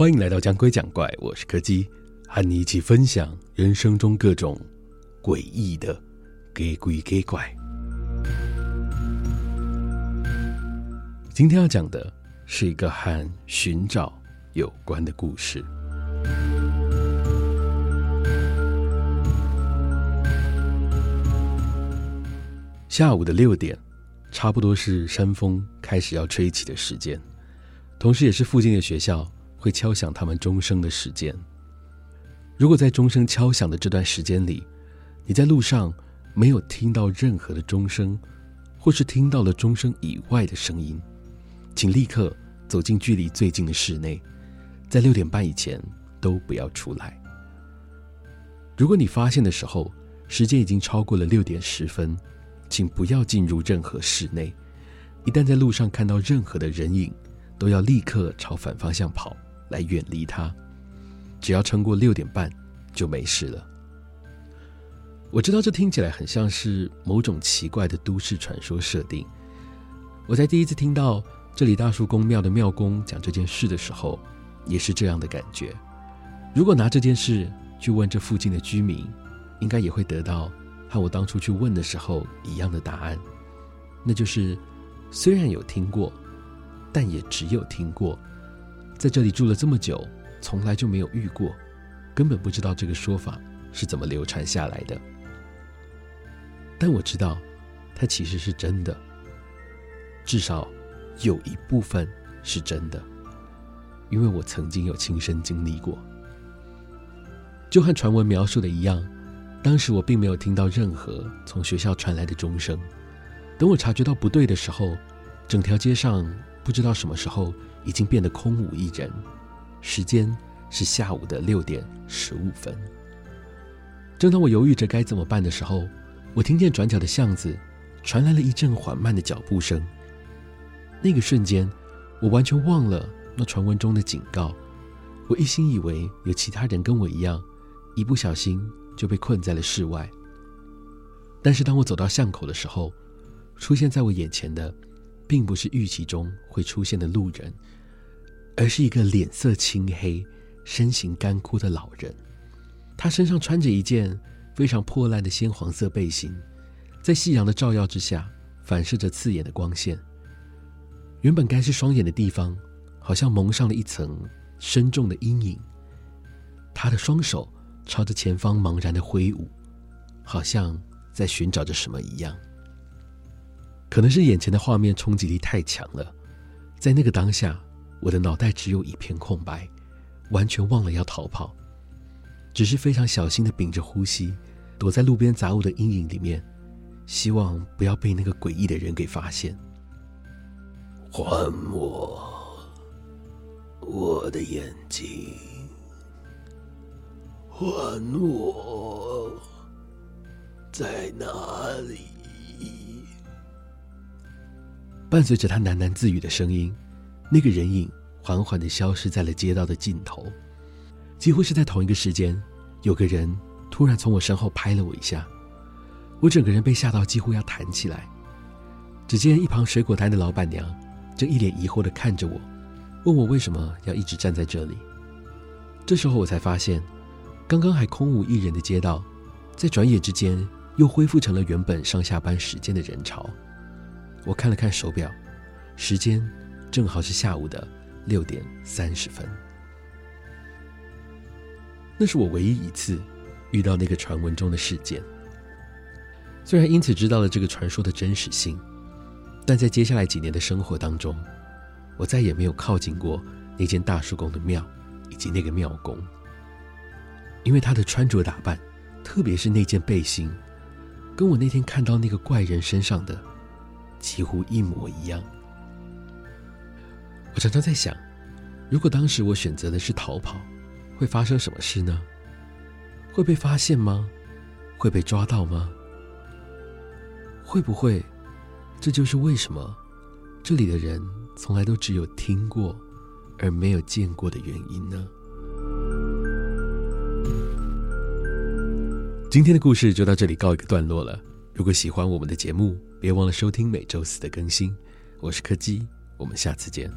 欢迎来到讲鬼讲怪，我是柯基，和你一起分享人生中各种诡异的给鬼给怪。今天要讲的是一个和寻找有关的故事。下午的六点，差不多是山风开始要吹起的时间，同时也是附近的学校会敲响他们钟声的时间。如果在钟声敲响的这段时间里，你在路上没有听到任何的钟声，或是听到了钟声以外的声音，请立刻走进距离最近的室内，在六点半以前都不要出来。如果你发现的时候，时间已经超过了六点十分，请不要进入任何室内。一旦在路上看到任何的人影，都要立刻朝反方向跑，来远离它。只要撑过六点半，就没事了。我知道这听起来很像是某种奇怪的都市传说设定。我在第一次听到这里大树公庙的庙公讲这件事的时候，也是这样的感觉。如果拿这件事去问这附近的居民，应该也会得到。和我当初去问的时候一样的答案，那就是虽然有听过，但也只有听过，在这里住了这么久，从来就没有遇过，根本不知道这个说法是怎么流传下来的。但我知道，它其实是真的，至少有一部分是真的，因为我曾经有亲身经历过，就和传闻描述的一样。当时我并没有听到任何从学校传来的钟声。等我察觉到不对的时候，整条街上不知道什么时候已经变得空无一人。时间是下午的六点十五分。正当我犹豫着该怎么办的时候，我听见转角的巷子传来了一阵缓慢的脚步声。那个瞬间，我完全忘了那传闻中的警告。我一心以为有其他人跟我一样，一不小心。就被困在了室外。但是当我走到巷口的时候，出现在我眼前的，并不是预期中会出现的路人，而是一个脸色青黑、身形干枯的老人。他身上穿着一件非常破烂的鲜黄色背心，在夕阳的照耀之下，反射着刺眼的光线。原本该是双眼的地方，好像蒙上了一层深重的阴影。他的双手。朝着前方茫然的挥舞，好像在寻找着什么一样。可能是眼前的画面冲击力太强了，在那个当下，我的脑袋只有一片空白，完全忘了要逃跑，只是非常小心的屏着呼吸，躲在路边杂物的阴影里面，希望不要被那个诡异的人给发现。还我我的眼睛！还我，在哪里？伴随着他喃喃自语的声音，那个人影缓缓地消失在了街道的尽头。几乎是在同一个时间，有个人突然从我身后拍了我一下，我整个人被吓到几乎要弹起来。只见一旁水果摊的老板娘正一脸疑惑地看着我，问我为什么要一直站在这里。这时候我才发现。刚刚还空无一人的街道，在转眼之间又恢复成了原本上下班时间的人潮。我看了看手表，时间正好是下午的六点三十分。那是我唯一一次遇到那个传闻中的事件。虽然因此知道了这个传说的真实性，但在接下来几年的生活当中，我再也没有靠近过那间大树公的庙以及那个庙公。因为他的穿着打扮，特别是那件背心，跟我那天看到那个怪人身上的几乎一模一样。我常常在想，如果当时我选择的是逃跑，会发生什么事呢？会被发现吗？会被抓到吗？会不会，这就是为什么这里的人从来都只有听过，而没有见过的原因呢？今天的故事就到这里告一个段落了。如果喜欢我们的节目，别忘了收听每周四的更新。我是柯基，我们下次见。